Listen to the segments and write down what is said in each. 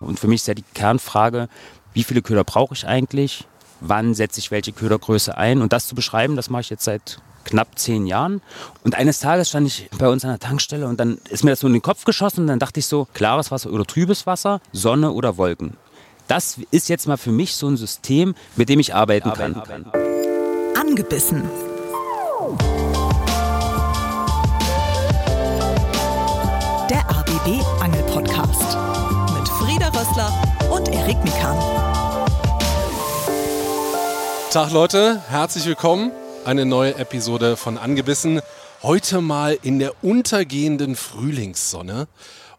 Und für mich ist ja die Kernfrage, wie viele Köder brauche ich eigentlich? Wann setze ich welche Ködergröße ein? Und das zu beschreiben, das mache ich jetzt seit knapp zehn Jahren. Und eines Tages stand ich bei uns an der Tankstelle und dann ist mir das so in den Kopf geschossen und dann dachte ich so, klares Wasser oder trübes Wasser, Sonne oder Wolken. Das ist jetzt mal für mich so ein System, mit dem ich arbeiten kann. Angebissen. Rössler und Erik Mikan. Tag Leute, herzlich willkommen. Eine neue Episode von Angebissen. Heute mal in der untergehenden Frühlingssonne.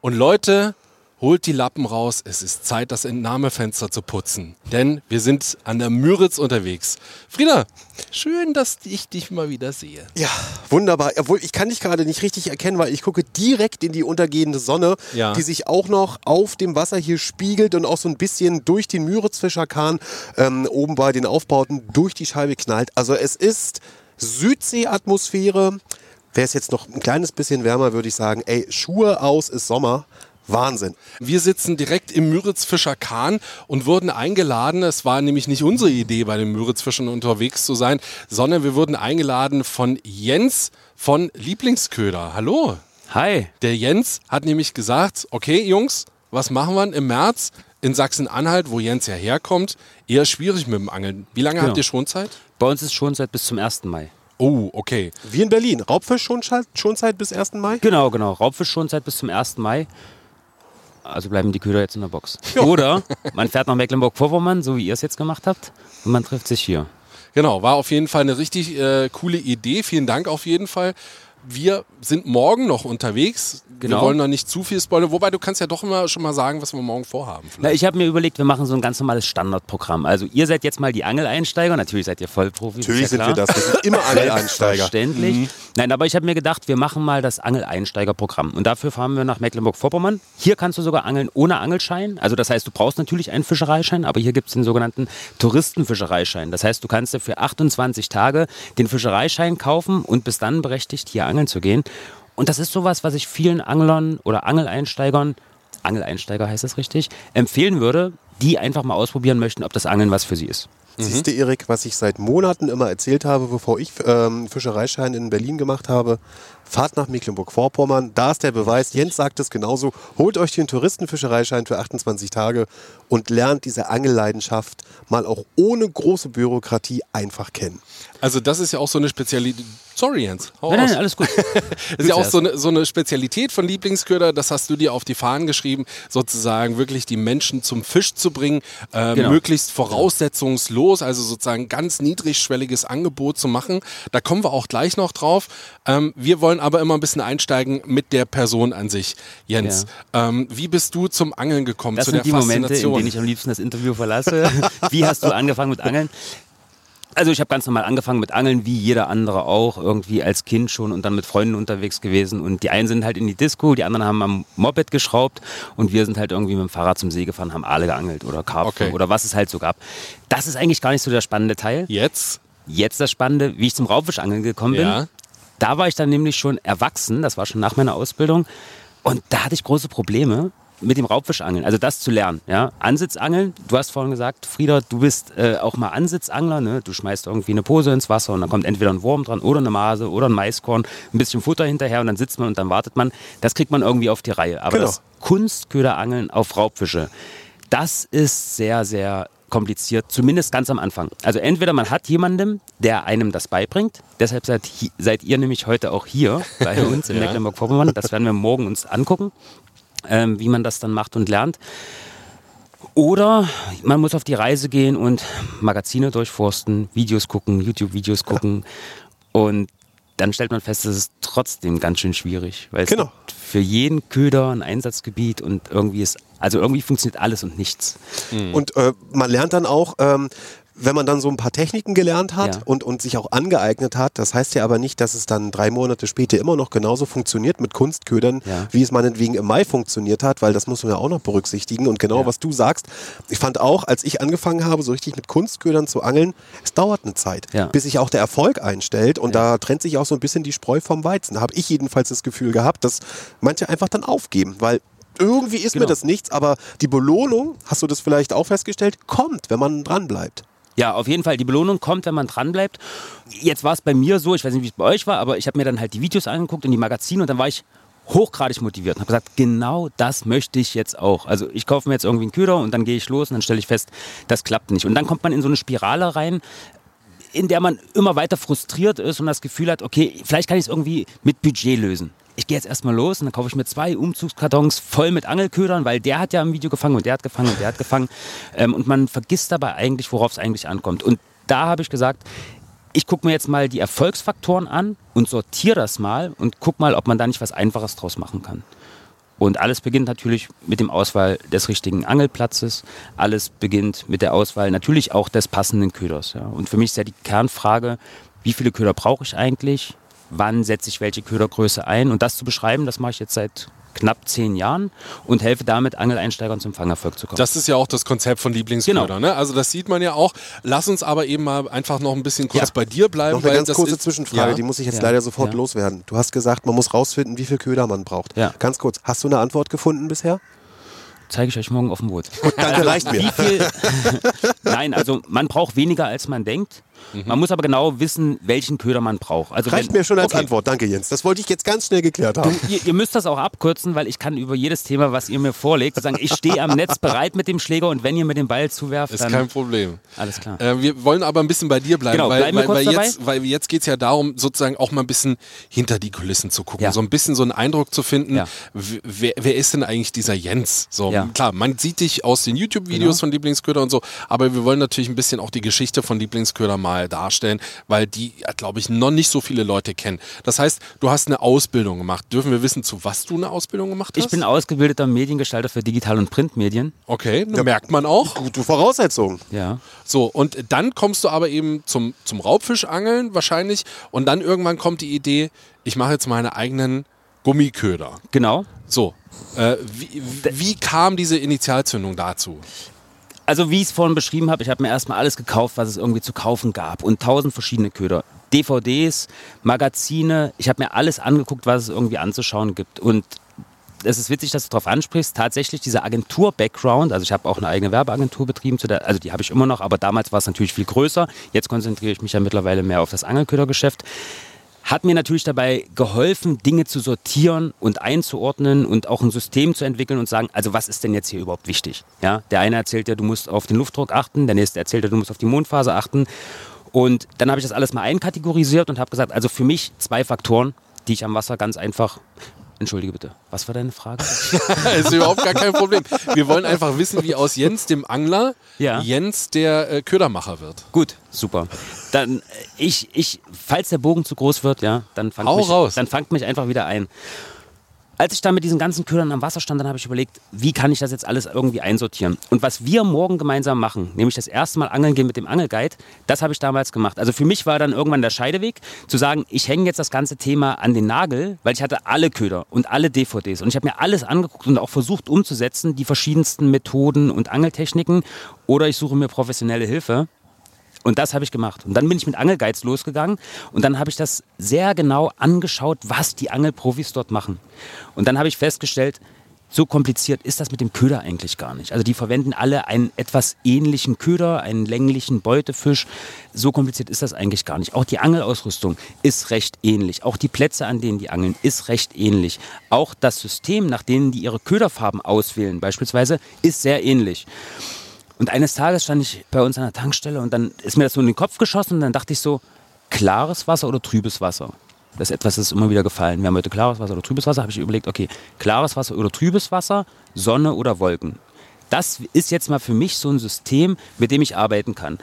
Und Leute, Holt die Lappen raus, es ist Zeit, das Entnahmefenster zu putzen. Denn wir sind an der Müritz unterwegs. Frieda, schön, dass ich dich mal wieder sehe. Ja, wunderbar. Obwohl, ich kann dich gerade nicht richtig erkennen, weil ich gucke direkt in die untergehende Sonne, Ja. die sich auch noch auf dem Wasser hier spiegelt und auch so ein bisschen durch den Müritzfischerkahn ähm, oben bei den Aufbauten durch die Scheibe knallt. Also es ist Südseeatmosphäre. Wäre es jetzt noch ein kleines bisschen wärmer, würde ich sagen, ey, Schuhe aus ist Sommer. Wahnsinn. Wir sitzen direkt im Müritzfischer Kahn und wurden eingeladen. Es war nämlich nicht unsere Idee, bei den Müritzfischern unterwegs zu sein, sondern wir wurden eingeladen von Jens von Lieblingsköder. Hallo. Hi. Der Jens hat nämlich gesagt, okay Jungs, was machen wir im März in Sachsen-Anhalt, wo Jens ja herkommt? Eher schwierig mit dem Angeln. Wie lange Genau. habt ihr Schonzeit? Bei uns ist schon seit bis zum 1. Mai. Oh, okay. Wie in Berlin. Raubfisch schon, schon Zeit bis 1. Mai? Genau, genau. Raubfisch schon seit bis zum 1. Mai. Also bleiben die Köder jetzt in der Box. Oder man fährt nach Mecklenburg-Vorpommern, so wie ihr es jetzt gemacht habt, und man trifft sich hier. Genau, war auf jeden Fall eine richtig äh, coole Idee. Vielen Dank auf jeden Fall. Wir sind morgen noch unterwegs. Wir Genau. wollen noch nicht zu viel spoilern. Wobei du kannst ja doch immer schon mal sagen, was wir morgen vorhaben. Na, ich habe mir überlegt, wir machen so ein ganz normales Standardprogramm. Also ihr seid jetzt mal die Angeleinsteiger, natürlich seid ihr Vollprofis. Natürlich ja sind wir klar. das. Wir sind immer Angeleinsteiger. Selbstverständlich. Nein, aber ich habe mir gedacht, wir machen mal das Angeleinsteigerprogramm. Und dafür fahren wir nach Mecklenburg-Vorpommern. Hier kannst du sogar angeln ohne Angelschein. Also das heißt, du brauchst natürlich einen Fischereischein, aber hier gibt es den sogenannten Touristenfischereischein. Das heißt, du kannst dir für 28 Tage den Fischereischein kaufen und bist dann berechtigt, hier angeln zu gehen. Und das ist sowas, was ich vielen Anglern oder Angeleinsteigern, Angeleinsteiger heißt es richtig, empfehlen würde, die einfach mal ausprobieren möchten, ob das Angeln was für sie ist. Siehst du, Erik, was ich seit Monaten immer erzählt habe, bevor ich ähm, Fischereischein in Berlin gemacht habe? Fahrt nach Mecklenburg-Vorpommern, da ist der Beweis. Jens sagt es genauso. Holt euch den Touristenfischereischein für 28 Tage und lernt diese Angelleidenschaft mal auch ohne große Bürokratie einfach kennen. Also das ist ja auch so eine Spezialität. Sorry, Jens. Hau Nein, aus. nein, alles gut. Das ist ja auch so eine, so eine Spezialität von Lieblingsköder, das hast du dir auf die Fahnen geschrieben, sozusagen wirklich die Menschen zum Fisch zu bringen, äh, Genau. möglichst voraussetzungslos, also sozusagen ganz niedrigschwelliges Angebot zu machen. Da kommen wir auch gleich noch drauf. Ähm, wir wollen aber immer ein bisschen einsteigen mit der Person an sich. Jens, ähm, wie bist du zum Angeln gekommen, Das zu sind der die Momente, in denen ich am liebsten das Interview verlasse. Wie hast du angefangen mit Angeln? Also ich habe ganz normal angefangen mit Angeln, wie jeder andere auch, irgendwie als Kind schon und dann mit Freunden unterwegs gewesen. Und die einen sind halt in die Disco, die anderen haben am Moped geschraubt und wir sind halt irgendwie mit dem Fahrrad zum See gefahren, haben Aale geangelt oder Karpfen Okay. oder was es halt so gab. Das ist eigentlich gar nicht so der spannende Teil. Jetzt? Jetzt das Spannende, wie ich zum Raubfischangeln gekommen bin. Ja. Da war ich dann nämlich schon erwachsen, das war schon nach meiner Ausbildung. Und da hatte ich große Probleme mit dem Raubfischangeln, also das zu lernen. Ja? Ansitzangeln, du hast vorhin gesagt, Frieda, du bist äh, auch mal Ansitzangler. Ne? Du schmeißt irgendwie eine Pose ins Wasser und dann kommt entweder ein Wurm dran oder eine Mase oder ein Maiskorn, ein bisschen Futter hinterher und dann sitzt man und dann wartet man. Das kriegt man irgendwie auf die Reihe. Aber Genau. das Kunstköderangeln auf Raubfische, das ist sehr, sehr kompliziert, zumindest ganz am Anfang. Also entweder man hat jemanden, der einem das beibringt, deshalb seid, seid ihr nämlich heute auch hier bei uns in Mecklenburg-Vorpommern, das werden wir morgen uns angucken, ähm, wie man das dann macht und lernt. Oder man muss auf die Reise gehen und Magazine durchforsten, Videos gucken, YouTube-Videos gucken und dann stellt man fest, es ist trotzdem ganz schön schwierig, weil es Genau. gibt für jeden Köder ein Einsatzgebiet und irgendwie ist, also irgendwie funktioniert alles und nichts. Und äh, man lernt dann auch, ähm, wenn man dann so ein paar Techniken gelernt hat Ja. und, und sich auch angeeignet hat, das heißt ja aber nicht, dass es dann drei Monate später immer noch genauso funktioniert mit Kunstködern, Ja. wie es meinetwegen im Mai funktioniert hat, weil das muss man ja auch noch berücksichtigen. Und genau Ja. was du sagst, ich fand auch, als ich angefangen habe, so richtig mit Kunstködern zu angeln, es dauert eine Zeit, bis sich auch der Erfolg einstellt. Und da trennt sich auch so ein bisschen die Spreu vom Weizen. Da habe ich jedenfalls das Gefühl gehabt, dass manche einfach dann aufgeben, weil irgendwie ist Genau. mir das nichts, aber die Belohnung, hast du das vielleicht auch festgestellt, kommt, wenn man dran bleibt. Ja, auf jeden Fall. Die Belohnung kommt, wenn man dranbleibt. Jetzt war es bei mir so, ich weiß nicht, wie es bei euch war, aber ich habe mir dann halt die Videos angeguckt und die Magazine und dann war ich hochgradig motiviert und habe gesagt, genau das möchte ich jetzt auch. Also ich kaufe mir jetzt irgendwie einen Köder und dann gehe ich los und dann stelle ich fest, das klappt nicht. Und dann kommt man in so eine Spirale rein, in der man immer weiter frustriert ist und das Gefühl hat, okay, vielleicht kann ich es irgendwie mit Budget lösen. Ich gehe jetzt erstmal los und dann kaufe ich mir zwei Umzugskartons voll mit Angelködern, weil der hat ja im Video gefangen und der hat gefangen und der hat gefangen. Ähm, und man vergisst dabei eigentlich, worauf es eigentlich ankommt. Und da habe ich gesagt, ich gucke mir jetzt mal die Erfolgsfaktoren an und sortiere das mal und guck mal, ob man da nicht was Einfaches draus machen kann. Und alles beginnt natürlich mit dem Auswahl des richtigen Angelplatzes. Alles beginnt mit der Auswahl natürlich auch des passenden Köders. Ja. Und für mich ist ja die Kernfrage, wie viele Köder brauche ich eigentlich? Wann setze ich welche Ködergröße ein? Und das zu beschreiben, das mache ich jetzt seit knapp zehn Jahren und helfe damit Angeleinsteigern zum Fangerfolg zu kommen. Das ist ja auch das Konzept von Lieblingsköder. Genau. Ne? Also das sieht man ja auch. Lass uns aber eben mal einfach noch ein bisschen kurz Ja. bei dir bleiben. Noch eine weil ganz das kurze ist, Zwischenfrage, ja. die muss ich jetzt Ja. leider sofort Ja. loswerden. Du hast gesagt, man muss rausfinden, wie viel Köder man braucht. Ja. Ganz kurz, hast du eine Antwort gefunden bisher? Zeige ich euch morgen auf dem Boot. Danke, reicht mir. Wie viel? Nein, also man braucht weniger als man denkt. Man muss aber genau wissen, welchen Köder man braucht. Also Reicht wenn- mir schon als Okay. Antwort. Danke, Jens. Das wollte ich jetzt ganz schnell geklärt haben. Ihr, ihr müsst das auch abkürzen, weil ich kann über jedes Thema, was ihr mir vorlegt, sagen, ich stehe am Netz bereit mit dem Schläger und wenn ihr mir den Ball zuwerft, Ist dann kein Problem. alles klar. Äh, wir wollen aber ein bisschen bei dir bleiben, Genau, weil, bleiben weil, kurz weil, dabei. jetzt, weil jetzt geht es ja darum, sozusagen auch mal ein bisschen hinter die Kulissen zu gucken, Ja. so ein bisschen so einen Eindruck zu finden, Ja. wer, wer ist denn eigentlich dieser Jens? So, Ja. Klar, man sieht dich aus den YouTube-Videos Genau. von Lieblingsköder und so, aber wir wollen natürlich ein bisschen auch die Geschichte von Lieblingsköder mal darstellen, weil die, glaube ich, noch nicht so viele Leute kennen. Das heißt, du hast eine Ausbildung gemacht. Dürfen wir wissen, zu was du eine Ausbildung gemacht hast? Ich bin ausgebildeter Mediengestalter für Digital- und Printmedien. Okay, merkt man auch. Gute Voraussetzungen. Ja. So, und dann kommst du aber eben zum, zum Raubfischangeln wahrscheinlich und dann irgendwann kommt die Idee, ich mache jetzt meine eigenen Gummiköder. Genau. So, äh, wie, wie kam diese Initialzündung dazu? Also wie ich es vorhin beschrieben habe, ich habe mir erstmal alles gekauft, was es irgendwie zu kaufen gab und tausend verschiedene Köder. DVDs, Magazine, ich habe mir alles angeguckt, was es irgendwie anzuschauen gibt. Und es ist witzig, dass du darauf ansprichst. Tatsächlich dieser Agentur-Background, also ich habe auch eine eigene Werbeagentur betrieben, zu der, also die habe ich immer noch, aber damals war es natürlich viel größer. Jetzt konzentriere ich mich ja mittlerweile mehr auf das Angelködergeschäft. Hat mir natürlich dabei geholfen, Dinge zu sortieren und einzuordnen und auch ein System zu entwickeln und sagen, also was ist denn jetzt hier überhaupt wichtig? Ja, der eine erzählt ja, du musst auf den Luftdruck achten, der nächste erzählt ja, du musst auf die Mondphase achten. Und dann habe ich das alles mal einkategorisiert und habe gesagt, also für mich zwei Faktoren, die ich am Wasser ganz einfach. Entschuldige bitte, was war deine Frage? ist überhaupt gar kein Problem. Wir wollen einfach wissen, wie aus Jens, dem Angler, Ja. Jens, der äh, Ködermacher wird. Gut, super. Dann äh, ich, ich, falls der Bogen zu groß wird, ja, dann fangt, Hau mich, raus. dann fangt mich einfach wieder ein. Als ich da mit diesen ganzen Ködern am Wasser stand, dann habe ich überlegt, wie kann ich das jetzt alles irgendwie einsortieren. Und was wir morgen gemeinsam machen, nämlich das erste Mal angeln gehen mit dem Angelguide, das habe ich damals gemacht. Also für mich war dann irgendwann der Scheideweg, zu sagen, ich hänge jetzt das ganze Thema an den Nagel, weil ich hatte alle Köder und alle DVDs. Und ich habe mir alles angeguckt und auch versucht umzusetzen, die verschiedensten Methoden und Angeltechniken. Oder ich suche mir professionelle Hilfe. Und das habe ich gemacht. Und dann bin ich mit Angelguides losgegangen und dann habe ich das sehr genau angeschaut, was die Angelprofis dort machen. Und dann habe ich festgestellt, so kompliziert ist das mit dem Köder eigentlich gar nicht. Also die verwenden alle einen etwas ähnlichen Köder, einen länglichen Beutefisch. So kompliziert ist das eigentlich gar nicht. Auch die Angelausrüstung ist recht ähnlich. Auch die Plätze, an denen die angeln, ist recht ähnlich. Auch das System, nach denen die ihre Köderfarben auswählen, beispielsweise, ist sehr ähnlich. Und eines Tages stand ich bei uns an der Tankstelle und dann ist mir das so in den Kopf geschossen und dann dachte ich so, klares Wasser oder trübes Wasser? Das ist etwas, das ist immer wieder gefallen. Wir haben heute klares Wasser oder trübes Wasser. Habe ich überlegt, okay, klares Wasser oder trübes Wasser, Sonne oder Wolken. Das ist jetzt mal für mich so ein System, mit dem ich arbeiten kann.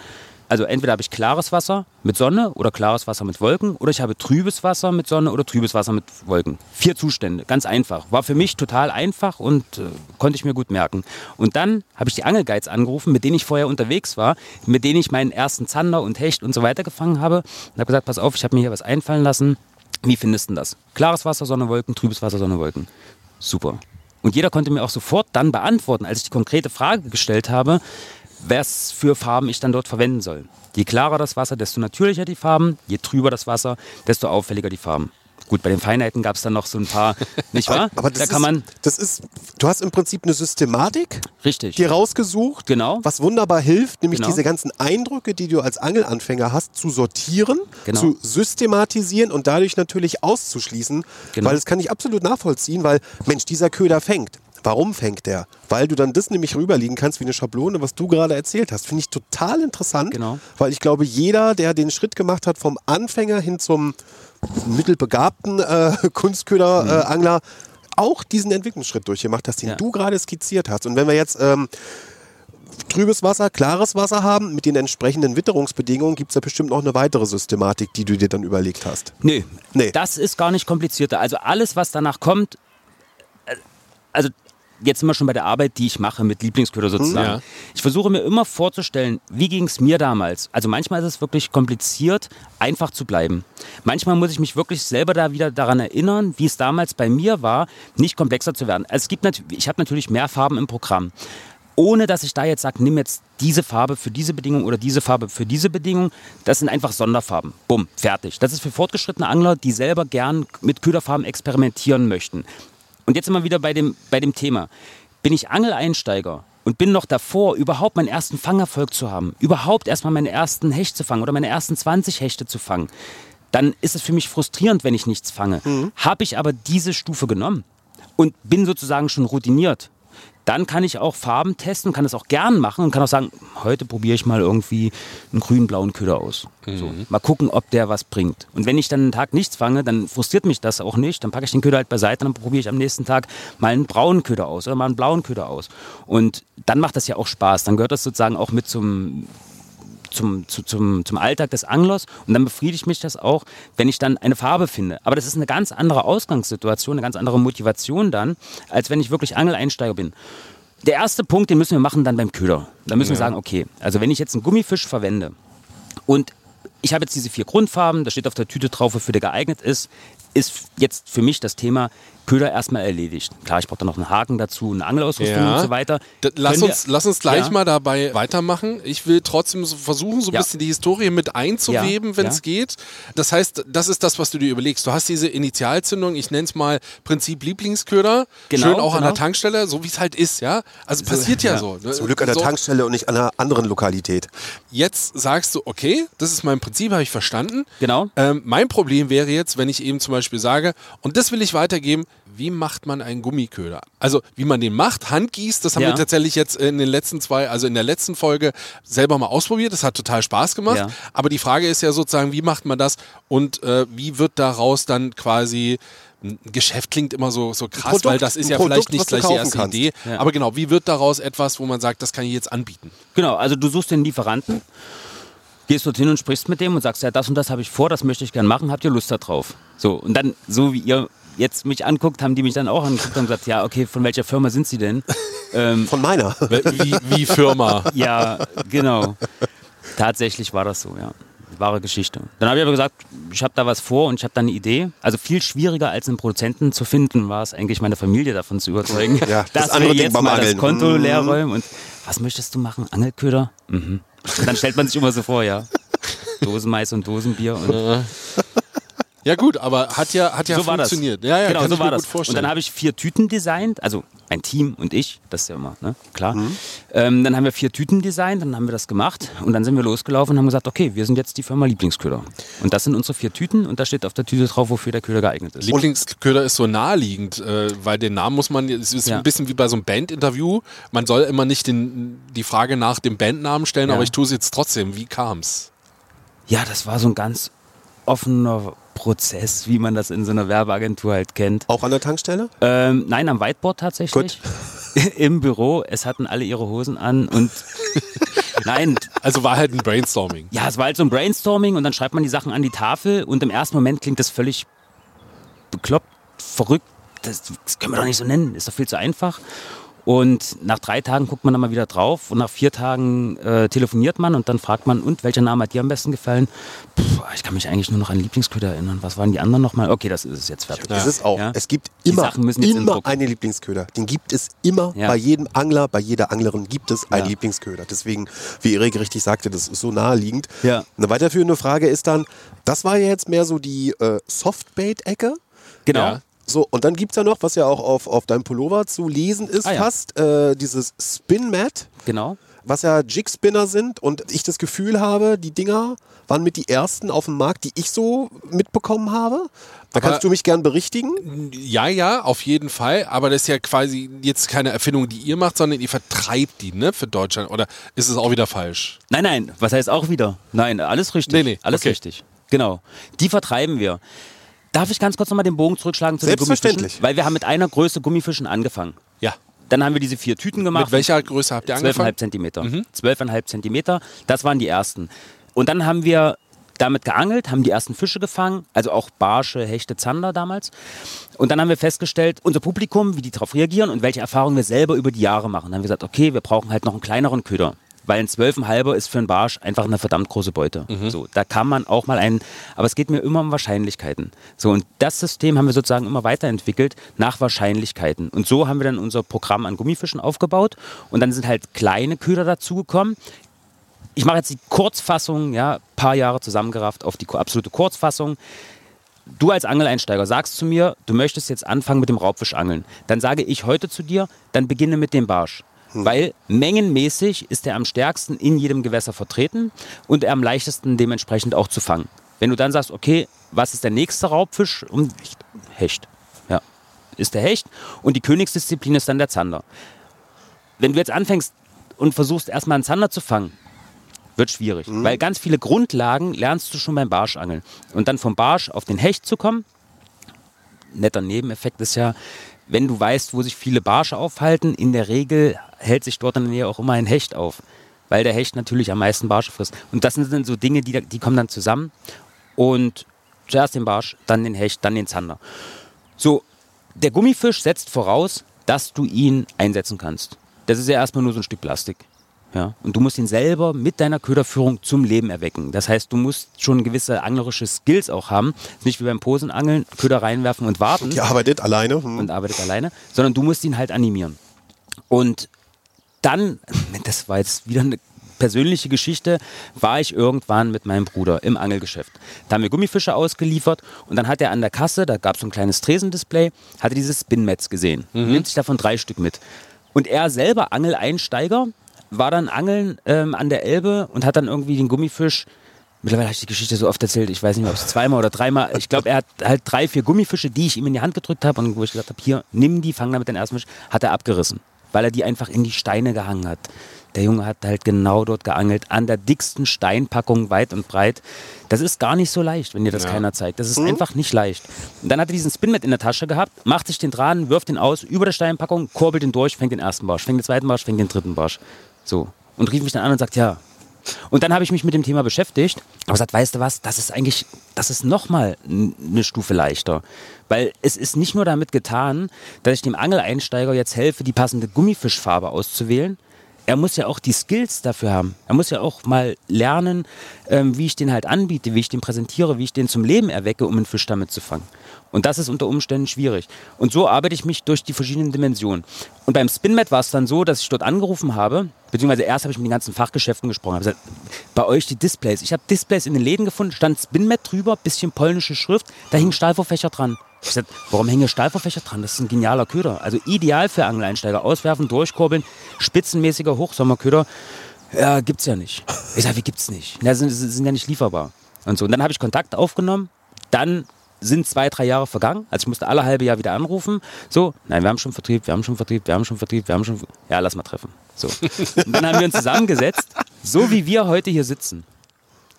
Also entweder habe ich klares Wasser mit Sonne oder klares Wasser mit Wolken oder ich habe trübes Wasser mit Sonne oder trübes Wasser mit Wolken. Vier Zustände, ganz einfach. War für mich total einfach und äh, konnte ich mir gut merken. Und dann habe ich die Angelguides angerufen, mit denen ich vorher unterwegs war, mit denen ich meinen ersten Zander und Hecht und so weiter gefangen habe und habe gesagt, pass auf, ich habe mir hier was einfallen lassen. Wie findest du das? Klares Wasser, Sonne, Wolken, trübes Wasser, Sonne, Wolken. Super. Und jeder konnte mir auch sofort dann beantworten, als ich die konkrete Frage gestellt habe, was für Farben ich dann dort verwenden soll. Je klarer das Wasser, desto natürlicher die Farben. Je trüber das Wasser, desto auffälliger die Farben. Gut, bei den Feinheiten gab es dann noch so ein paar, nicht wahr? Aber das da kann ist, man, das ist, du hast im Prinzip eine Systematik richtig, dir rausgesucht, Genau. was wunderbar hilft, nämlich Genau. diese ganzen Eindrücke, die du als Angelanfänger hast, zu sortieren, Genau. zu systematisieren und dadurch natürlich auszuschließen, Genau. weil das kann ich absolut nachvollziehen, weil Mensch, dieser Köder fängt. Warum fängt der? Weil du dann das nämlich rüberliegen kannst wie eine Schablone, was du gerade erzählt hast. Finde ich total interessant, Genau. weil ich glaube, jeder, der den Schritt gemacht hat vom Anfänger hin zum mittelbegabten äh, Kunstköderangler, auch diesen Entwicklungsschritt durchgemacht hast, den Ja. du gerade skizziert hast. Und wenn wir jetzt ähm, trübes Wasser, klares Wasser haben, mit den entsprechenden Witterungsbedingungen, gibt es ja bestimmt noch eine weitere Systematik, die du dir dann überlegt hast. Nee, Nee. das ist gar nicht komplizierter. Also alles, was danach kommt, äh, also jetzt sind wir schon bei der Arbeit, die ich mache mit Lieblingsköder sozusagen. Ja. Ich versuche mir immer vorzustellen, wie ging es mir damals. Also manchmal ist es wirklich kompliziert, einfach zu bleiben. Manchmal muss ich mich wirklich selber da wieder daran erinnern, wie es damals bei mir war, nicht komplexer zu werden. Also es gibt natürlich, ich habe natürlich mehr Farben im Programm. Ohne dass ich da jetzt sage, nimm jetzt diese Farbe für diese Bedingung oder diese Farbe für diese Bedingung. Das sind einfach Sonderfarben. Bumm, fertig. Das ist für fortgeschrittene Angler, die selber gern mit Köderfarben experimentieren möchten. Und jetzt sind wir wieder bei dem, bei dem Thema. Bin ich Angeleinsteiger und bin noch davor, überhaupt meinen ersten Fangerfolg zu haben, überhaupt erstmal meine ersten Hecht zu fangen oder meine ersten 20 Hechte zu fangen, dann ist es für mich frustrierend, wenn ich nichts fange. Habe ich aber diese Stufe genommen und bin sozusagen schon routiniert, dann kann ich auch Farben testen, kann das auch gern machen und kann auch sagen, heute probiere ich mal irgendwie einen grün-blauen Köder aus. So, mal gucken, ob der was bringt. Und wenn ich dann einen Tag nichts fange, dann frustriert mich das auch nicht. Dann packe ich den Köder halt beiseite und dann probiere ich am nächsten Tag mal einen braunen Köder aus oder mal einen blauen Köder aus. Und dann macht das ja auch Spaß. Dann gehört das sozusagen auch mit zum, zum, zu, zum, zum Alltag des Anglers und dann befriedigt mich das auch, wenn ich dann eine Farbe finde. Aber das ist eine ganz andere Ausgangssituation, eine ganz andere Motivation dann, als wenn ich wirklich Angeleinsteiger bin. Der erste Punkt, den müssen wir machen dann beim Köder. Da müssen wir sagen, okay, also wenn ich jetzt einen Gummifisch verwende und ich habe jetzt diese vier Grundfarben, da steht auf der Tüte drauf, wofür der geeignet ist, ist jetzt für mich das Thema Köder erstmal erledigt. Klar, ich brauche da noch einen Haken dazu, eine Angelausrüstung Ja. und so weiter. D lass, Können wir- uns, lass uns gleich Ja. mal dabei weitermachen. Ich will trotzdem so versuchen, so ein Ja. bisschen die Historie mit einzuweben, Ja, wenn es ja. geht. Das heißt, das ist das, was du dir überlegst. Du hast diese Initialzündung, ich nenne es mal Prinzip Lieblingsköder. Genau, Schön auch an der genau. Tankstelle, so wie es halt ist, ja. Also passiert ja, ja. so. ne? Zum Glück an der so, Tankstelle und nicht an einer anderen Lokalität. Jetzt sagst du, okay, das ist mein Prinzip, habe ich verstanden. Genau. Ähm, mein Problem wäre jetzt, wenn ich eben zum Beispiel sage, und das will ich weitergeben, wie macht man einen Gummiköder? Also wie man den macht, handgießt, das haben Ja. wir tatsächlich jetzt in den letzten zwei, also in der letzten Folge selber mal ausprobiert. Das hat total Spaß gemacht. Ja. Aber die Frage ist ja sozusagen, wie macht man das und äh, wie wird daraus dann quasi ein Geschäft klingt immer so, so krass, Produkt, weil das ist ja Produkt, vielleicht nicht gleich die erste kannst. Idee. Ja. Aber genau, wie wird daraus etwas, wo man sagt, das kann ich jetzt anbieten? Genau, also du suchst den Lieferanten, gehst dorthin und sprichst mit dem und sagst, ja, das und das habe ich vor, das möchte ich gern machen, habt ihr Lust darauf? So, und dann, so wie ihr jetzt mich anguckt, haben die mich dann auch angeguckt und gesagt, ja, okay, von welcher Firma sind sie denn? ähm, Von meiner. Wie, wie Firma. ja, genau. Tatsächlich war das so, ja. Wahre Geschichte. Dann habe ich aber gesagt, ich habe da was vor und ich habe da eine Idee. Also viel schwieriger als einen Produzenten zu finden, war es eigentlich meine Familie davon zu überzeugen, Ja, das dass andere wir jetzt mal das Angeln. Konto Mhm. leer räumen. Und was möchtest du machen? Angelköder? Mhm. Dann stellt man sich immer so vor, ja. Dosenmais und Dosenbier. Und Ja gut, aber hat ja, hat ja so funktioniert. Ja, ja, genau, kann so war mir das. Und dann habe ich vier Tüten designt, also ein Team und ich, das ist ja immer, ne, klar. Mhm. Ähm, dann haben wir vier Tüten designt, dann haben wir das gemacht und dann sind wir losgelaufen und haben gesagt, okay, wir sind jetzt die Firma Lieblingsköder. Und das sind unsere vier Tüten und da steht auf der Tüte drauf, wofür der Köder geeignet ist. Lieblingsköder ist so naheliegend, äh, weil den Namen muss man, es ist Ja. ein bisschen wie bei so einem Bandinterview. Man soll immer nicht den, die Frage nach dem Bandnamen stellen, Ja. aber ich tue es jetzt trotzdem. Wie kam's? Ja, das war so ein ganz offener Prozess, wie man das in so einer Werbeagentur halt kennt. Auch an der Tankstelle? Ähm, nein, am Whiteboard tatsächlich. Im Büro. Es hatten alle ihre Hosen an und nein, Also war halt ein Brainstorming. ja, es war halt so ein Brainstorming und dann schreibt man die Sachen an die Tafel und im ersten Moment klingt das völlig bekloppt, verrückt. Das, das können wir doch nicht so nennen, ist doch viel zu einfach. Und nach drei Tagen guckt man dann mal wieder drauf und nach vier Tagen äh, telefoniert man und dann fragt man, und welcher Name hat dir am besten gefallen? Puh, ich kann mich eigentlich nur noch an Lieblingsköder erinnern. Was waren die anderen nochmal? Okay, das ist es jetzt fertig. Es ist auch. Ja. Es gibt immer, immer einen Lieblingsköder. Den gibt es immer Ja. bei jedem Angler, bei jeder Anglerin gibt es einen Ja. Lieblingsköder. Deswegen, wie Erik richtig sagte, das ist so naheliegend. Ja. Eine weiterführende Frage ist dann, das war ja jetzt mehr so die äh, Softbait-Ecke. Genau. So, und dann gibt es ja noch, was ja auch auf, auf deinem Pullover zu lesen ist Ah, ja. fast, äh, dieses Spin-Mat, Genau. was ja Jig-Spinner sind und ich das Gefühl habe, die Dinger waren mit die ersten auf dem Markt, die ich so mitbekommen habe. Da Aber- kannst du mich gern berichtigen. Ja, ja, auf jeden Fall. Aber das ist ja quasi jetzt keine Erfindung, die ihr macht, sondern ihr vertreibt die, ne, für Deutschland. Oder ist es auch wieder falsch? Nein, nein, was heißt auch wieder? Nein, alles richtig. Nee, nee, alles okay. richtig. Genau. Die vertreiben wir. Darf ich ganz kurz nochmal den Bogen zurückschlagen zu den Selbstverständlich. Gummifischen? Weil wir haben mit einer Größe Gummifischen angefangen. Ja. Dann haben wir diese vier Tüten gemacht. Mit welcher Größe habt ihr angefangen? 12,5 Zentimeter. 12,5 Zentimeter, das waren die ersten. Und dann haben wir damit geangelt, haben die ersten Fische gefangen, also auch Barsche, Hechte, Zander damals. Und dann haben wir festgestellt, unser Publikum, wie die darauf reagieren und welche Erfahrungen wir selber über die Jahre machen. Dann haben wir gesagt, okay, wir brauchen halt noch einen kleineren Köder. Weil ein 12,5er ist für einen Barsch einfach eine verdammt große Beute. So, da kann man auch mal einen, aber es geht mir immer um Wahrscheinlichkeiten. So, und das System haben wir sozusagen immer weiterentwickelt nach Wahrscheinlichkeiten. Und so haben wir dann unser Programm an Gummifischen aufgebaut. Und dann sind halt kleine Köder dazugekommen, ich mache jetzt die Kurzfassung, ja, paar Jahre zusammengerafft auf die absolute Kurzfassung. Du als Angeleinsteiger sagst zu mir, du möchtest jetzt anfangen mit dem Raubfischangeln. Dann sage ich heute zu dir, dann beginne mit dem Barsch. Weil mengenmäßig ist er am stärksten in jedem Gewässer vertreten und er am leichtesten dementsprechend auch zu fangen. Wenn du dann sagst, okay, was ist der nächste Raubfisch? Um, Hecht. Ja, ist der Hecht. Und die Königsdisziplin ist dann der Zander. Wenn du jetzt anfängst und versuchst erstmal einen Zander zu fangen, wird schwierig. Weil ganz viele Grundlagen lernst du schon beim Barschangeln. Und dann vom Barsch auf den Hecht zu kommen, netter Nebeneffekt ist ja, wenn du weißt, wo sich viele Barsche aufhalten, in der Regel hält sich dort in der Nähe auch immer ein Hecht auf. Weil der Hecht natürlich am meisten Barsche frisst. Und das sind dann so Dinge, die, die kommen dann zusammen. Und zuerst den Barsch, dann den Hecht, dann den Zander. So, der Gummifisch setzt voraus, dass du ihn einsetzen kannst. Das ist ja erstmal nur so ein Stück Plastik. Ja? Und du musst ihn selber mit deiner Köderführung zum Leben erwecken. Das heißt, du musst schon gewisse anglerische Skills auch haben. Nicht wie beim Posenangeln, Köder reinwerfen und warten Die arbeitet alleine. Hm. und arbeitet alleine, sondern du musst ihn halt animieren. Und dann, das war jetzt wieder eine persönliche Geschichte, war ich irgendwann mit meinem Bruder im Angelgeschäft. Da haben wir Gummifische ausgeliefert und dann hat er an der Kasse, da gab es so ein kleines Tresendisplay, hatte dieses Spinmets gesehen. Nimmt sich davon drei Stück mit. Und er selber Angeleinsteiger, war dann angeln ähm, an der Elbe und hat dann irgendwie den Gummifisch Mittlerweile habe ich die Geschichte so oft erzählt, ich weiß nicht mehr, ob es zweimal oder dreimal. Ich glaube, er hat halt drei, vier Gummifische, die ich ihm in die Hand gedrückt habe und wo ich gesagt habe, hier, nimm die, fang damit den ersten Fisch, hat er abgerissen, weil er die einfach in die Steine gehangen hat. Der Junge hat halt genau dort geangelt, an der dicksten Steinpackung weit und breit. Das ist gar nicht so leicht, wenn dir das Ja. keiner zeigt. Das ist einfach nicht leicht. Und dann hat er diesen Spinmet in der Tasche gehabt, macht sich den Draht, wirft den aus, über der Steinpackung, kurbelt den durch, fängt den ersten Barsch, fängt den zweiten Barsch, fängt den dritten Barsch. So. Und rief mich dann an und sagt, ja, und dann habe ich mich mit dem Thema beschäftigt, aber gesagt, weißt du was, das ist eigentlich, das ist nochmal eine Stufe leichter. Weil es ist nicht nur damit getan, dass ich dem Angeleinsteiger jetzt helfe, die passende Gummifischfarbe auszuwählen. Er muss ja auch die Skills dafür haben. Er muss ja auch mal lernen, ähm, wie ich den halt anbiete, wie ich den präsentiere, wie ich den zum Leben erwecke, um einen Fisch damit zu fangen. Und das ist unter Umständen schwierig. Und so arbeite ich mich durch die verschiedenen Dimensionen. Und beim Spinmet war es dann so, dass ich dort angerufen habe, beziehungsweise erst habe ich mit den ganzen Fachgeschäften gesprochen. Habe gesagt, bei euch die Displays. Ich habe Displays in den Läden gefunden, stand Spinmet drüber, bisschen polnische Schrift, da hingen Stahlvorfächer dran. Ich sagte, warum hängen hier Stahlvorfächer dran? Das ist ein genialer Köder. Also ideal für Angeleinsteiger. Auswerfen, durchkurbeln, spitzenmäßiger Hochsommerköder. Ja, gibt's ja nicht. Ich sage, wie gibt's nicht? Ja, sind, sind ja nicht lieferbar. Und so. Und dann habe ich Kontakt aufgenommen. Dann sind zwei, drei Jahre vergangen. Also ich musste alle halbe Jahr wieder anrufen. So, nein, wir haben schon Vertrieb, wir haben schon Vertrieb, wir haben schon Vertrieb, wir haben schon. Ja, lass mal treffen. So. Und dann haben wir uns zusammengesetzt, so wie wir heute hier sitzen.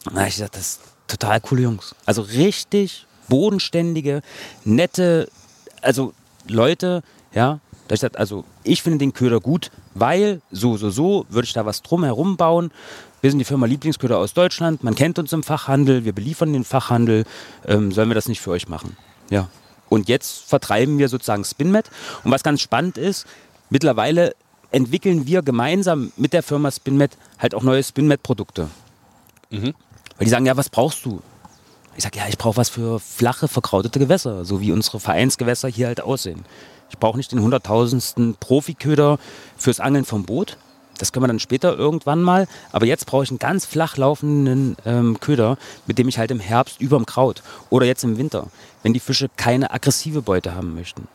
Habe ich gesagt, das ist total coole Jungs. Also richtig bodenständige, nette, also Leute, ja. Da ich gesagt, also ich finde den Köder gut, weil so, so, so würde ich da was drumherum bauen. Wir sind die Firma Lieblingsköder aus Deutschland, man kennt uns im Fachhandel, wir beliefern den Fachhandel. Ähm, sollen wir das nicht für euch machen? Ja. Und jetzt vertreiben wir sozusagen Spinmet. Und was ganz spannend ist, mittlerweile entwickeln wir gemeinsam mit der Firma Spinmet halt auch neue Spinmet-Produkte. Weil die sagen, ja, was brauchst du? Ich sage, ja, ich brauche was für flache, verkrautete Gewässer, so wie unsere Vereinsgewässer hier halt aussehen. Ich brauche nicht den hunderttausendsten Profiköder fürs Angeln vom Boot. Das können wir dann später irgendwann mal. Aber jetzt brauche ich einen ganz flach laufenden ähm, Köder, mit dem ich halt im Herbst überm Kraut oder jetzt im Winter, wenn die Fische keine aggressive Beute haben möchten.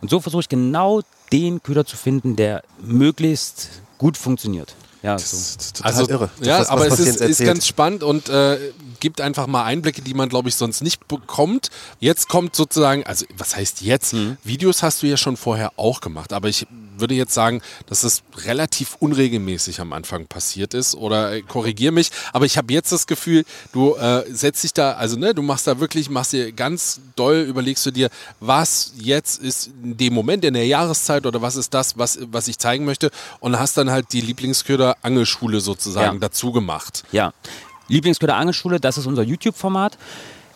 Und so versuche ich genau den Köder zu finden, der möglichst gut funktioniert. Ja, so. Das ist total Also, irre. Das, ja, was- aber was es ist, ist ganz spannend und äh, gibt einfach mal Einblicke, die man, glaube ich, sonst nicht bekommt. Jetzt kommt sozusagen, also was heißt jetzt? Mhm. Videos hast du ja schon vorher auch gemacht, aber ich würde jetzt sagen, dass es relativ unregelmäßig am Anfang passiert ist oder äh, korrigier mich, aber ich habe jetzt das Gefühl, du äh, setzt dich da, also ne, du machst da wirklich, machst dir ganz doll, überlegst du dir, was jetzt ist in dem Moment, in der Jahreszeit oder was ist das, was, was ich zeigen möchte und hast dann halt die Lieblingsköder Angelschule sozusagen Ja. dazu gemacht. Ja. Lieblingsköder Angelschule, das ist unser YouTube-Format.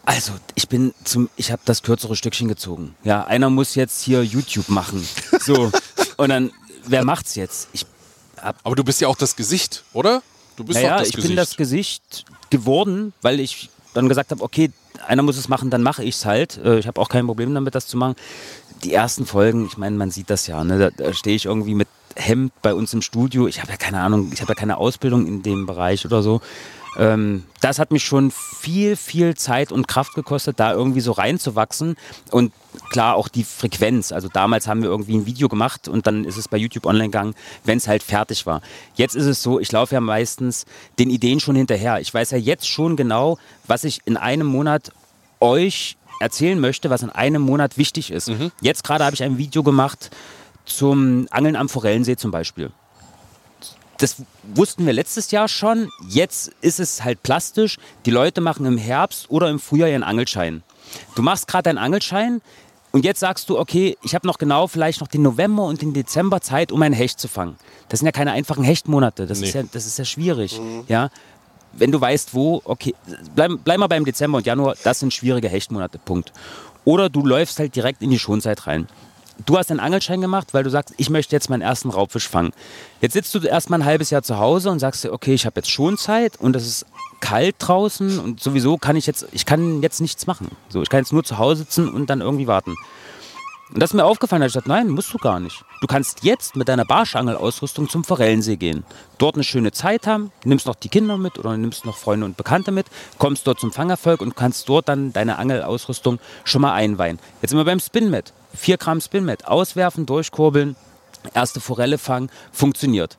Also, ich bin zum, ich habe das kürzere Stückchen gezogen. Ja, einer muss jetzt hier YouTube machen. So. Und dann, wer macht's jetzt? Ich, Aber du bist ja auch das Gesicht, oder? Du bist naja, doch das ich Gesicht. bin das Gesicht geworden, weil ich dann gesagt habe, okay, einer muss es machen, dann mache ich's halt. Äh, Ich habe auch kein Problem damit, das zu machen. Die ersten Folgen, ich meine, man sieht das ja, ne? da, da stehe ich irgendwie mit Hemd bei uns im Studio. Ich habe ja keine Ahnung, ich habe ja keine Ausbildung in dem Bereich oder so. Ähm, das hat mich schon viel, viel Zeit und Kraft gekostet, da irgendwie so reinzuwachsen. Und klar auch die Frequenz. Also damals haben wir irgendwie ein Video gemacht und dann ist es bei YouTube online gegangen, wenn es halt fertig war. Jetzt ist es so, ich laufe ja meistens den Ideen schon hinterher. Ich weiß ja jetzt schon genau, was ich in einem Monat euch erzählen möchte, was in einem Monat wichtig ist. Jetzt gerade habe ich ein Video gemacht zum Angeln am Forellensee zum Beispiel das wussten wir letztes Jahr schon. Jetzt ist es halt plastisch. Die Leute machen im Herbst oder im Frühjahr ihren Angelschein. Du machst gerade deinen Angelschein und jetzt sagst du, okay, ich habe noch genau vielleicht noch den November und den Dezember Zeit, um einen Hecht zu fangen. Das sind ja keine einfachen Hechtmonate. Das, Nee. ist, ja, das ist ja schwierig. Ja? Wenn du weißt, wo, okay, bleib, bleib mal beim Dezember und Januar, das sind schwierige Hechtmonate, Punkt. Oder du läufst halt direkt in die Schonzeit rein. Du hast einen Angelschein gemacht, weil du sagst, ich möchte jetzt meinen ersten Raubfisch fangen. Jetzt sitzt du erstmal ein halbes Jahr zu Hause und sagst dir, okay, ich habe jetzt Schonzeit und es ist kalt draußen und sowieso kann ich jetzt, ich kann jetzt nichts machen. So, ich kann jetzt nur zu Hause sitzen und dann irgendwie warten. Und das ist mir aufgefallen, da hab ich gesagt, nein, musst du gar nicht. Du kannst jetzt mit deiner Barschangelausrüstung zum Forellensee gehen. Dort eine schöne Zeit haben, nimmst noch die Kinder mit oder nimmst noch Freunde und Bekannte mit, kommst dort zum Fangerfolg und kannst dort dann deine Angelausrüstung schon mal einweihen. Jetzt sind wir beim Spinmet. 4 Gramm Spinmet. Auswerfen, durchkurbeln, erste Forelle fangen, funktioniert.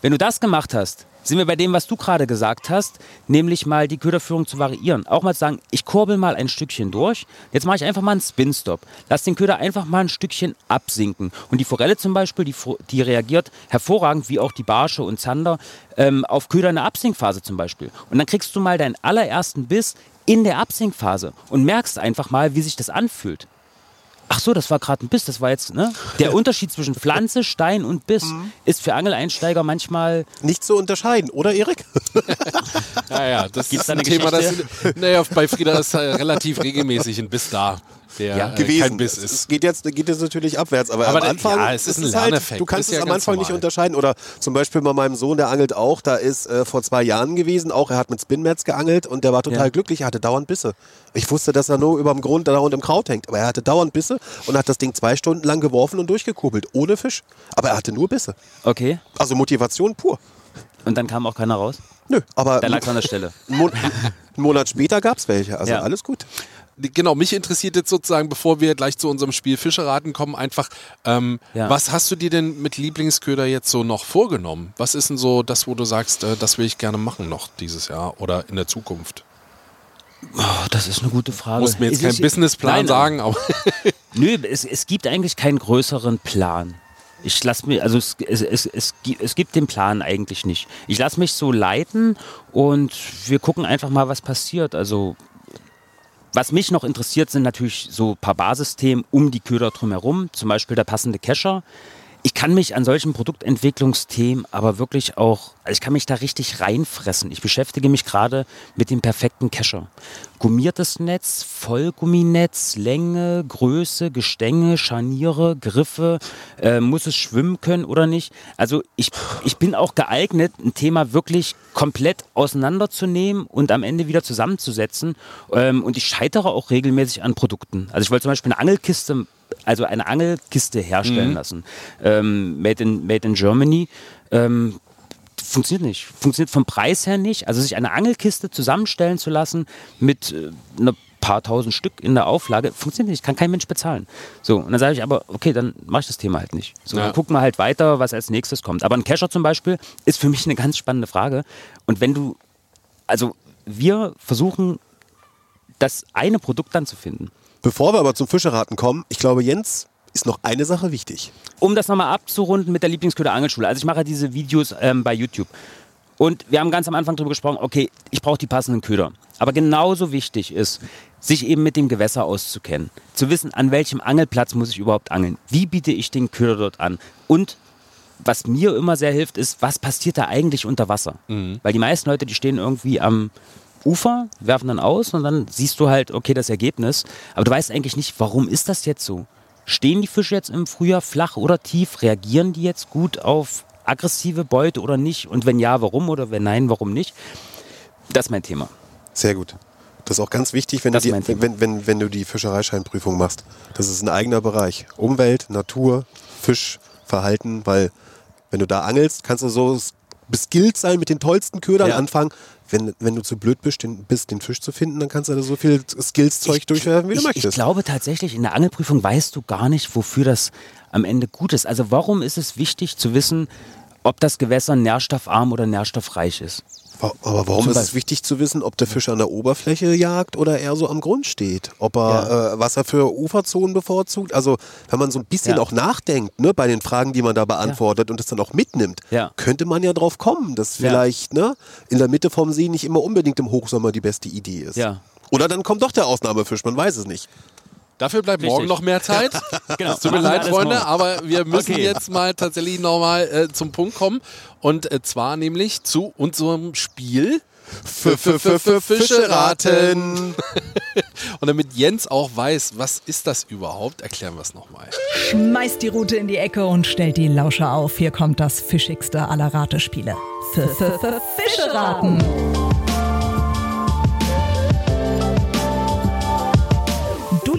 Wenn du das gemacht hast, sind wir bei dem, was du gerade gesagt hast, nämlich mal die Köderführung zu variieren. Auch mal zu sagen, ich kurbel mal ein Stückchen durch, jetzt mache ich einfach mal einen Spin-Stop. Lass den Köder einfach mal ein Stückchen absinken. Und die Forelle zum Beispiel, die, die reagiert hervorragend, wie auch die Barsche und Zander, ähm, auf Köder in der Absinkphase zum Beispiel. Und dann kriegst du mal deinen allerersten Biss in der Absinkphase und merkst einfach mal, wie sich das anfühlt. Ach so, das war gerade ein Biss, das war jetzt, ne? Der Unterschied zwischen Pflanze, Stein und Biss ist für Angeleinsteiger manchmal Nicht zu unterscheiden, oder Erik? Ja, ja, das Gibt's ist da ein eine Thema, das Geschichte? naja, bei Frieda ist äh, relativ regelmäßig ein Biss da, der Ja. äh, gewesen. kein Biss Es ist. geht jetzt, geht jetzt natürlich abwärts, aber, Aber am Anfang ja, es ist ein halt, Lerneffekt. du kannst Ist ja es am Anfang nicht normal. unterscheiden. Oder zum Beispiel bei meinem Sohn, der angelt auch, da ist äh, vor zwei Jahren gewesen, auch er hat mit Spinmats geangelt und der war total Ja. glücklich, er hatte dauernd Bisse. Ich wusste, dass er nur über dem Grund dauernd im Kraut hängt, aber er hatte dauernd Bisse und hat das Ding zwei Stunden lang geworfen und durchgekurbelt, ohne Fisch. Aber er hatte nur Bisse. okay. Also Motivation pur. Und dann kam auch keiner raus. Nö, aber Da lag es an der Stelle. einen Monat später gab es welche. Also Ja. alles gut. Genau, mich interessiert jetzt sozusagen, bevor wir gleich zu unserem Spiel Fischeraten kommen, einfach, ähm, Ja. was hast du dir denn mit Lieblingsköder jetzt so noch vorgenommen? Was ist denn so das, wo du sagst, äh, das will ich gerne machen noch dieses Jahr oder in der Zukunft? Oh, das ist eine gute Frage. Du musst mir jetzt keinen Businessplan sagen, aber Nö, es, es gibt eigentlich keinen größeren Plan. Ich lasse mir, also es, es, es, es, es gibt den Plan eigentlich nicht. Ich lasse mich so leiten und wir gucken einfach mal, was passiert. Also was mich noch interessiert, sind natürlich so ein paar Basisthemen um die Köder drumherum. Zum Beispiel der passende Kescher. Ich kann mich an solchen Produktentwicklungsthemen aber wirklich auch, also ich kann mich da richtig reinfressen. Ich beschäftige mich gerade mit dem perfekten Kescher. Gummiertes Netz, Vollgumminetz, Länge, Größe, Gestänge, Scharniere, Griffe, äh, muss es schwimmen können oder nicht? Also ich, ich bin auch geeignet, ein Thema wirklich komplett auseinanderzunehmen und am Ende wieder zusammenzusetzen. Ähm, und ich scheitere auch regelmäßig an Produkten. Also ich wollte zum Beispiel eine Angelkiste also eine Angelkiste herstellen lassen. Ähm, made, in, made in Germany. Ähm, funktioniert nicht. Funktioniert vom Preis her nicht. Also sich eine Angelkiste zusammenstellen zu lassen mit äh, einer paar tausend Stück in der Auflage, funktioniert nicht, kann kein Mensch bezahlen. So, und dann sage ich aber, okay, dann mache ich das Thema halt nicht. So, Ja. dann gucken wir halt weiter, was als nächstes kommt. Aber ein Cacher zum Beispiel ist für mich eine ganz spannende Frage. Und wenn du, also wir versuchen, das eine Produkt dann zu finden. Bevor wir aber zum Fischeraten kommen, ich glaube, Jens ist noch eine Sache wichtig. um das nochmal abzurunden mit der Lieblingsköder Angelschule. Also ich mache diese Videos ähm, bei YouTube. Und wir haben ganz am Anfang darüber gesprochen, okay, ich brauche die passenden Köder. Aber genauso wichtig ist, sich eben mit dem Gewässer auszukennen. Zu wissen, an welchem Angelplatz muss ich überhaupt angeln. Wie biete ich den Köder dort an? Und was mir immer sehr hilft, ist, was passiert da eigentlich unter Wasser? Weil die meisten Leute, die stehen irgendwie am Ufer, werfen dann aus und dann siehst du halt, okay, das Ergebnis. Aber du weißt eigentlich nicht, warum ist das jetzt so? Stehen die Fische jetzt im Frühjahr flach oder tief? Reagieren die jetzt gut auf aggressive Beute oder nicht? Und wenn ja, warum? Oder wenn nein, warum nicht? Das ist mein Thema. Sehr gut. Das ist auch ganz wichtig, wenn, du Das die, wenn, wenn, wenn du die Fischereischeinprüfung machst. Das ist ein eigener Bereich. Umwelt, Natur, Fischverhalten, weil wenn du da angelst, kannst du so beskillt sein mit den tollsten Ködern Ja. anfangen. Wenn, wenn du zu blöd bist den, bist, den Fisch zu finden, dann kannst du da so viel Skills-Zeug durchwerfen, wie du ich, möchtest. Ich glaube tatsächlich, in der Angelprüfung weißt du gar nicht, wofür das am Ende gut ist. Also warum ist es wichtig zu wissen, ob das Gewässer nährstoffarm oder nährstoffreich ist? Aber warum ist es wichtig zu wissen, ob der Fisch an der Oberfläche jagt oder eher so am Grund steht? Ob er äh, was er für Uferzonen bevorzugt? Also wenn man so ein bisschen Ja. auch nachdenkt ne, bei den Fragen, die man da beantwortet und das dann auch mitnimmt, Ja. könnte man ja drauf kommen, dass Ja. vielleicht ne, in der Mitte vom See nicht immer unbedingt im Hochsommer die beste Idee ist. Ja. Oder dann kommt doch der Ausnahmefisch, man weiß es nicht. Dafür bleibt morgen Richtig. noch mehr Zeit. Genau. Es tut mir leid, Freunde, morgen. aber wir müssen Okay. jetzt mal tatsächlich nochmal äh, zum Punkt kommen. Und äh, zwar nämlich zu unserem Spiel. Fische raten. Und damit Jens auch weiß, was ist das überhaupt, erklären wir es nochmal. Schmeißt die Rute in die Ecke und stellt die Lauscher auf. Hier kommt das fischigste aller Ratespiele. F -f -f Fische raten.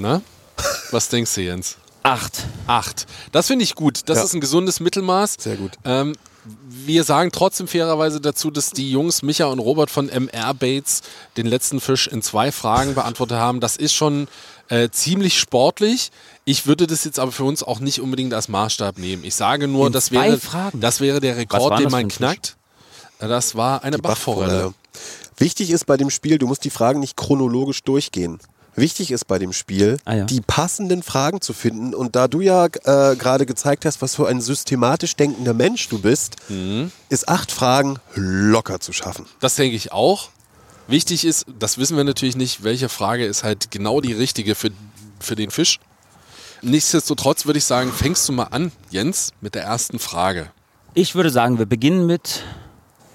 Na? Was denkst du, Jens? Acht. Acht. Das finde ich gut. Das Ja. ist ein gesundes Mittelmaß. Sehr gut. Ähm, wir sagen trotzdem fairerweise dazu, dass die Jungs Micha und Robert von MR Bates den letzten Fisch in zwei Fragen beantwortet haben. Das ist schon äh, ziemlich sportlich. Ich würde das jetzt aber für uns auch nicht unbedingt als Maßstab nehmen. Ich sage nur, In das wäre, Fragen? das wäre der Rekord, den man knackt. Äh, Das war eine Bachforelle. Wichtig ist bei dem Spiel, du musst die Fragen nicht chronologisch durchgehen. Wichtig ist bei dem Spiel, Ah, ja. die passenden Fragen zu finden. Und da du ja äh, gerade gezeigt hast, was für ein systematisch denkender Mensch du bist, Mhm. ist acht Fragen locker zu schaffen. Das denke ich auch. Wichtig ist, das wissen wir natürlich nicht, welche Frage ist halt genau die richtige für, für den Fisch. Nichtsdestotrotz würde ich sagen, fängst du mal an, Jens, mit der ersten Frage. Ich würde sagen, wir beginnen mit,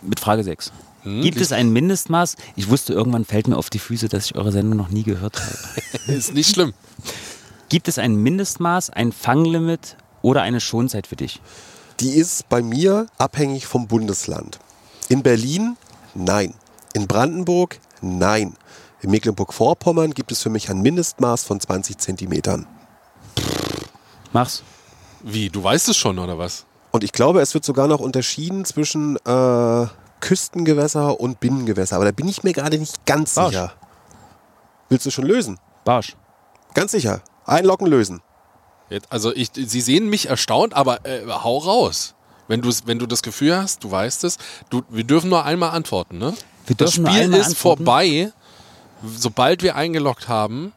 mit Frage 6. Hm, Gibt es ein Mindestmaß? Ich wusste, irgendwann fällt mir auf die Füße, dass ich eure Sendung noch nie gehört habe. Ist nicht schlimm. Gibt es ein Mindestmaß, ein Fanglimit oder eine Schonzeit für dich? Die ist bei mir abhängig vom Bundesland. In Berlin, nein. In Brandenburg, nein. In Mecklenburg-Vorpommern gibt es für mich ein Mindestmaß von 20 Zentimetern. Mach's. Wie, du weißt es schon, oder was? Und ich glaube, es wird sogar noch unterschieden zwischen äh, Küstengewässer und Binnengewässer. Aber da bin ich mir gerade nicht ganz Barsch. sicher. Willst du schon lösen? Barsch. Ganz sicher. Einlocken, lösen. Jetzt, also ich, Sie sehen mich erstaunt, aber äh, hau raus. Wenn, wenn du das Gefühl hast, du weißt es, du, wir dürfen nur einmal antworten, ne? Wir das Spiel ist antworten. vorbei, sobald wir eingeloggt haben.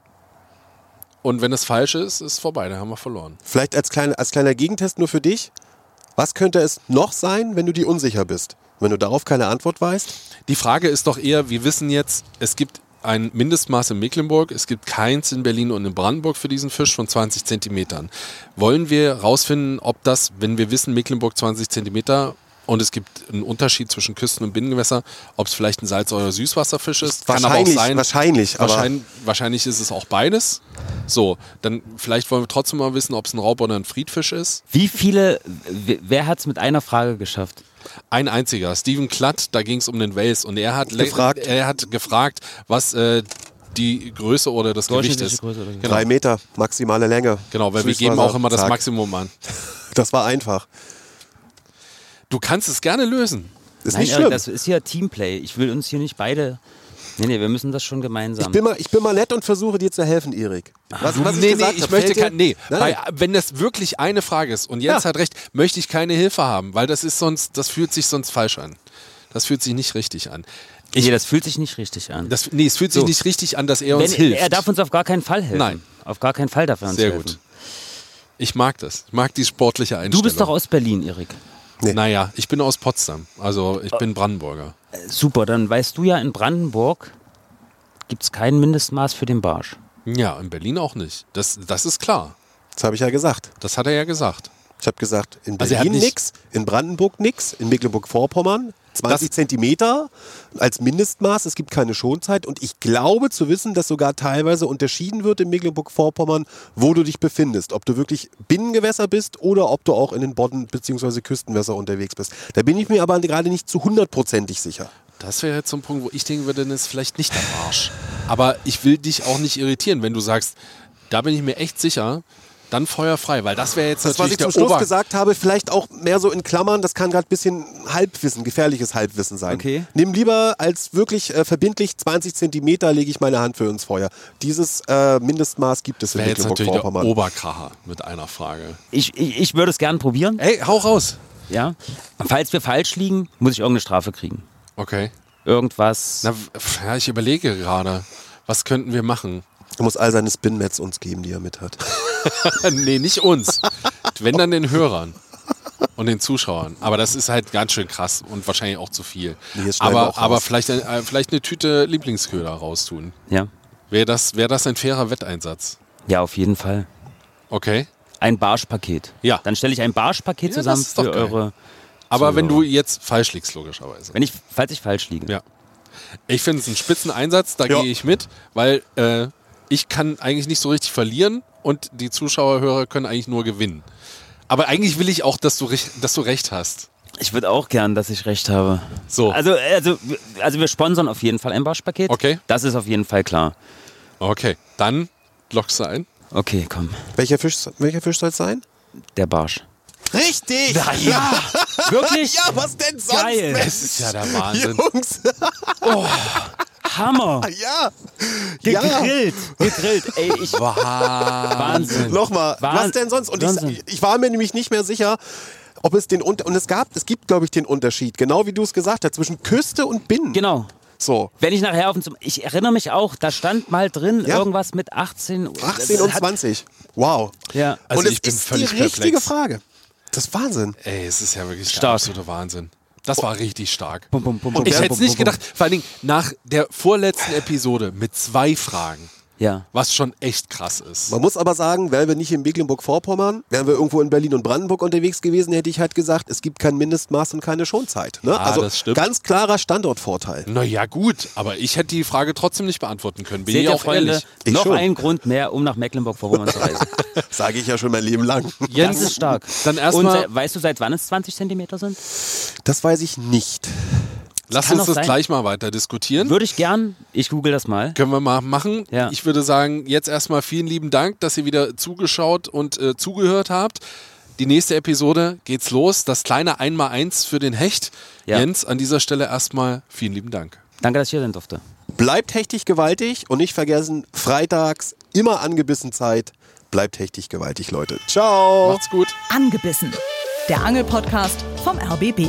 Und wenn es falsch ist, ist es vorbei, dann haben wir verloren. Vielleicht als, kleine, als kleiner Gegentest nur für dich. Was könnte es noch sein, wenn du dir unsicher bist? Wenn du darauf keine Antwort weißt? Die Frage ist doch eher, wir wissen jetzt, es gibt ein Mindestmaß in Mecklenburg, es gibt keins in Berlin und in Brandenburg für diesen Fisch von 20 Zentimetern. Wollen wir rausfinden, ob das, wenn wir wissen, Mecklenburg 20 Zentimeter und es gibt einen Unterschied zwischen Küsten- und Binnengewässer, ob es vielleicht ein Salz- oder Süßwasserfisch ist? Kann aber auch Wahrscheinlich, sein. wahrscheinlich, aber Wahrscheinlich, wahrscheinlich ist es auch beides. So, dann vielleicht wollen wir trotzdem mal wissen, ob es ein Raub oder ein Friedfisch ist. Wie viele, wer hat es mit einer Frage geschafft? Ein einziger, Steven Klatt, da ging es um den Wels und er hat Gefragt. er hat gefragt, was äh, die Größe oder das Gewicht ist. Größe Genau, drei Meter maximale Länge. genau weil wir geben auch immer das. Maximum an. Das war einfach. Du kannst es gerne lösen. Ist Nein, nicht schlimm. das ist hier Teamplay. Ich will uns hier nicht beide. Nee, nee, wir müssen das schon gemeinsam. Ich bin, mal, ich bin mal nett und versuche dir zu helfen, Erik. Was, was nee, ich gesagt nee, ich hab, möchte fällt dir- kein, nee, Nein, nein. wenn das wirklich eine Frage ist und Jens Ja. hat recht, möchte ich keine Hilfe haben, weil das ist sonst, das fühlt sich sonst falsch an. Das fühlt sich nicht richtig an. nee, das fühlt sich nicht richtig an. Das, nee, es fühlt sich So. nicht richtig an, dass er uns Wenn, hilft. er darf uns auf gar keinen Fall helfen. Nein. Auf gar keinen Fall darf er uns Sehr helfen. gut. Ich mag das. Ich mag die sportliche Einstellung. Du bist doch aus Berlin, Erik. Naja, ich bin aus Potsdam. Also ich bin Brandenburger. Super, dann weißt du ja, in Brandenburg gibt es kein Mindestmaß für den Barsch. Ja, in Berlin auch nicht. Das, das ist klar. Das habe ich ja gesagt. Das hat er ja gesagt. Ich habe gesagt, in Also er Berlin nicht- nix, in Brandenburg nix, in Mecklenburg-Vorpommern 20 Das- Zentimeter als Mindestmaß. Es gibt keine Schonzeit und ich glaube zu wissen, dass sogar teilweise unterschieden wird in Mecklenburg-Vorpommern, wo du dich befindest. Ob du wirklich Binnengewässer bist oder ob du auch in den Bodden- bzw. Küstenwässer unterwegs bist. Da bin ich mir aber gerade nicht zu hundertprozentig sicher. Das wäre jetzt so ein Punkt, wo ich denken würde, das ist vielleicht nicht der Arsch. Aber ich will dich auch nicht irritieren, wenn du sagst, da bin ich mir echt sicher, dann feuerfrei, weil das wäre jetzt Das, was natürlich ich der zum Schluss Ober... gesagt habe, vielleicht auch mehr so in Klammern, das kann gerade ein bisschen Halbwissen, gefährliches Halbwissen sein. Okay. Nimm lieber als wirklich äh, verbindlich 20 Zentimeter lege ich meine Hand für ins Feuer. Dieses äh, Mindestmaß gibt es in Mecklenburg-Vorpommern. Oberkracher mit einer Frage. Ich, ich, ich würde es gern probieren. Ey, hau raus. Ja. Falls wir falsch liegen, muss ich irgendeine Strafe kriegen. Okay. Irgendwas. Na, ich überlege gerade, was könnten wir machen? Er muss all seine Spin-Mats uns geben, die er mit hat. nee, nicht uns. Wenn dann den Hörern und den Zuschauern. Aber das ist halt ganz schön krass und wahrscheinlich auch zu viel. Nee, aber aber vielleicht, äh, vielleicht eine Tüte Lieblingsköder raustun. ja. Wäre das, wär das ein fairer Wetteinsatz? Ja, auf jeden Fall. Okay. Ein Barschpaket. Ja. Dann stelle ich ein Barschpaket Ja, das zusammen ist doch für geil. eure. Aber wenn du jetzt falsch liegst, logischerweise. Wenn ich, falls ich falsch liege. Ja. Ich finde es einen spitzen Einsatz, da Ja. gehe ich mit, weil äh, ich kann eigentlich nicht so richtig verlieren und die Zuschauer, Hörer können eigentlich nur gewinnen. Aber eigentlich will ich auch, dass du, rech- dass du recht hast. Ich würde auch gern, dass ich recht habe. So. Also, also, also wir sponsern auf jeden Fall ein Barschpaket. Okay. Das ist auf jeden Fall klar. Okay, dann lockst du ein. Okay, komm. Welcher Fisch, welcher Fisch soll es sein? Der Barsch. Richtig! Ja, wirklich? Ja, was denn sonst? Geil. Mensch? Das ist ja der Wahnsinn. Jungs, Hammer. ja. Ja. Gegrillt. Gegrillt. Ey, ich Wahnsinn. Nochmal, was denn sonst? Und ich, ich war mir nämlich nicht mehr sicher, ob es den Unter und es gab, es gibt, glaube ich, den Unterschied, genau wie du es gesagt hast, zwischen Küste und Binnen. Genau. So. Wenn ich nachher auf dem, ich erinnere mich auch, da stand mal drin Ja. irgendwas mit 18, 18 und hat- 20. Wow. Ja. Also und es ich bin ist völlig die richtige perplex. Frage. Das ist Wahnsinn. Ey, es ist ja wirklich der Stark. absolute Wahnsinn. Das war richtig stark. Bum, bum, bum, Ich hätte es nicht gedacht, vor allen Dingen nach der vorletzten Episode mit zwei Fragen, Ja. was schon echt krass ist. Man muss aber sagen, wären wir nicht in Mecklenburg-Vorpommern, wären wir irgendwo in Berlin und Brandenburg unterwegs gewesen, hätte ich halt gesagt, es gibt kein Mindestmaß und keine Schonzeit. Ne? also das stimmt. ganz klarer Standortvorteil. Naja, gut, aber ich hätte die Frage trotzdem nicht beantworten können. Bin Seht ich auch ehrlich. Ich noch schon. ein Grund mehr, um nach Mecklenburg-Vorpommern zu reisen. Sage ich ja schon mein Leben lang. Das Jens, ist stark. dann Und erstmal, weißt du, seit wann es 20 Zentimeter sind? Das weiß ich nicht. Lass uns das sein. gleich mal weiter diskutieren. Würde ich gern. Ich google das mal. Können wir mal machen. Ja. Ich würde sagen, jetzt erstmal vielen lieben Dank, dass ihr wieder zugeschaut und äh, zugehört habt. Die nächste Episode geht's los. Das kleine Einmal-Eins für den Hecht. Ja. Jens, an dieser Stelle erstmal vielen lieben Dank. Danke, dass ich hier sein durfte. Bleibt hechtig gewaltig und nicht vergessen, freitags immer angebissen Zeit bleibt hechtig gewaltig, Leute. Ciao. Macht's gut. Angebissen. Der Angelpodcast vom RBB.